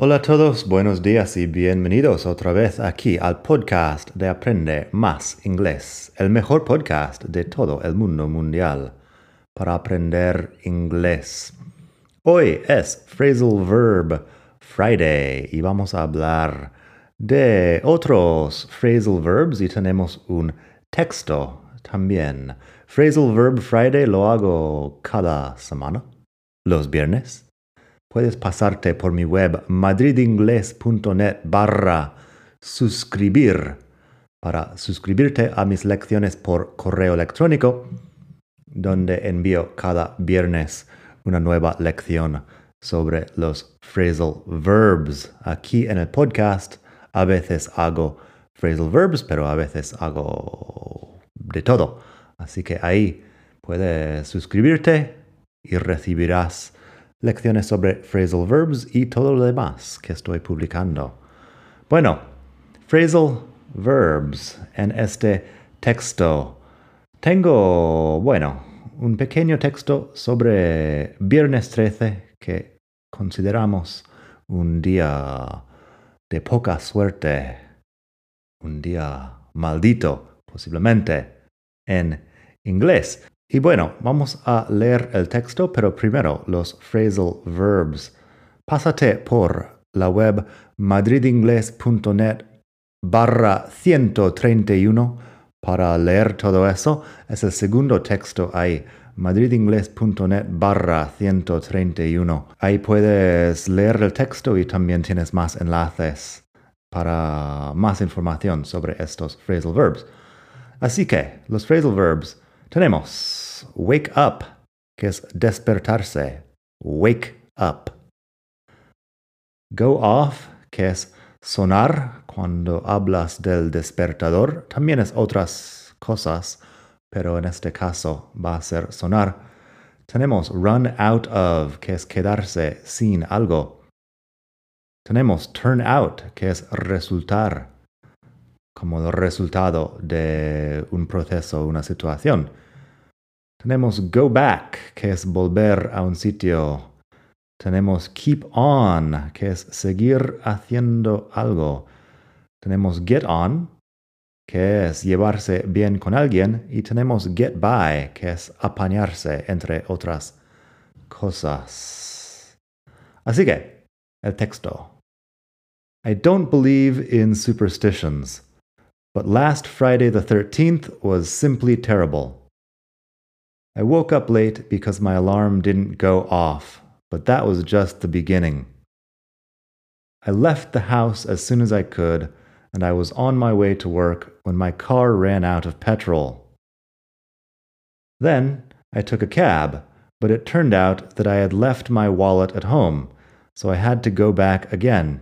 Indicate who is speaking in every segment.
Speaker 1: Hola a todos, buenos días y bienvenidos otra vez aquí al podcast de Aprende Más Inglés, el mejor podcast de todo el mundo mundial para aprender inglés. Hoy es Phrasal Verb Friday y vamos a hablar de otros phrasal verbs y tenemos un texto también. Phrasal Verb Friday lo hago cada semana, los viernes puedes pasarte por mi web madridingles.net barra suscribir para suscribirte a mis lecciones por correo electrónico, donde envío cada viernes una nueva lección sobre los phrasal verbs. Aquí en el podcast a veces hago phrasal verbs, pero a veces hago de todo. Así que ahí puedes suscribirte y recibirás lecciones sobre phrasal verbs y todo lo demás que estoy publicando. Bueno, phrasal verbs en este texto. Tengo, bueno, un pequeño texto sobre Viernes 13 que consideramos un día de poca suerte, un día maldito, posiblemente, en inglés. Y bueno, vamos a leer el texto, pero primero los phrasal verbs. Pásate por la web madridingles.net barra 131 para leer todo eso. Es el segundo texto ahí, madridingles.net barra 131. Ahí puedes leer el texto y también tienes más enlaces para más información sobre estos phrasal verbs. Así que, los phrasal verbs tenemos wake up, que es despertarse. Wake up. Go off, que es sonar cuando hablas del despertador. También es otras cosas, pero en este caso va a ser sonar. Tenemos run out of, que es quedarse sin algo. Tenemos turn out, que es resultar como resultado de un proceso, una situación. Tenemos go back, que es volver a un sitio. Tenemos keep on, que es seguir haciendo algo. Tenemos get on, que es llevarse bien con alguien. Y tenemos get by, que es apañarse, entre otras cosas. Así que, el texto. I don't believe in superstitions. But last Friday the 13th was simply terrible. I woke up late because my alarm didn't go off, but that was just the beginning. I left the house as soon as I could, and I was on my way to work when my car ran out of petrol. Then I took a cab, but it turned out that I had left my wallet at home, so I had to go back again.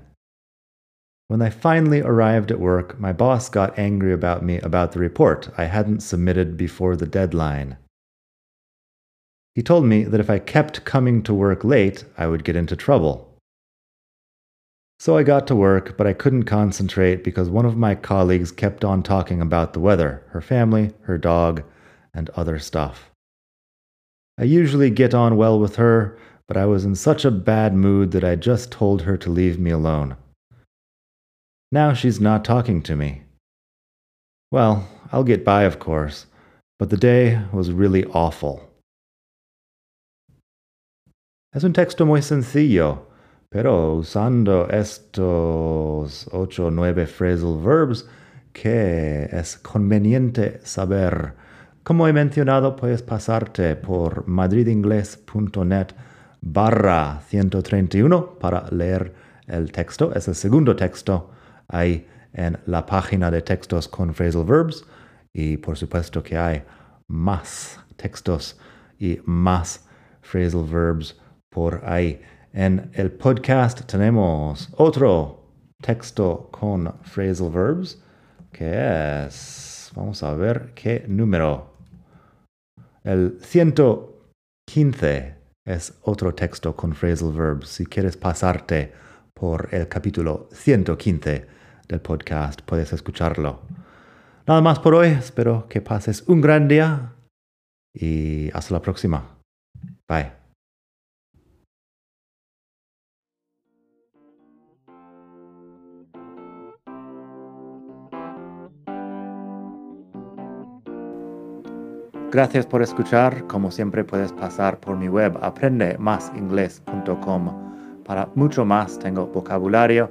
Speaker 1: When I finally arrived at work, my boss got angry about me about the report I hadn't submitted before the deadline. He told me that if I kept coming to work late, I would get into trouble. So I got to work, but I couldn't concentrate because one of my colleagues kept on talking about the weather, her family, her dog, and other stuff. I usually get on well with her, but I was in such a bad mood that I just told her to leave me alone. Now she's not talking to me. Well, I'll get by, of course, but the day was really awful. Es un texto muy sencillo, pero usando estos ocho nueve phrasal verbs que es conveniente saber. Como he mencionado, puedes pasarte por madridingles.net barra 131 para leer el texto. Es el segundo texto hay en la página de textos con phrasal verbs y por supuesto que hay más textos y más phrasal verbs por ahí. En el podcast tenemos otro texto con phrasal verbs que es, vamos a ver qué número. El 115 es otro texto con phrasal verbs. Si quieres pasarte por el capítulo 115 del podcast, puedes escucharlo. Nada más por hoy, espero que pases un gran día y hasta la próxima. Bye. Gracias por escuchar. Como siempre puedes pasar por mi web aprendemasingles.com. Para mucho más tengo vocabulario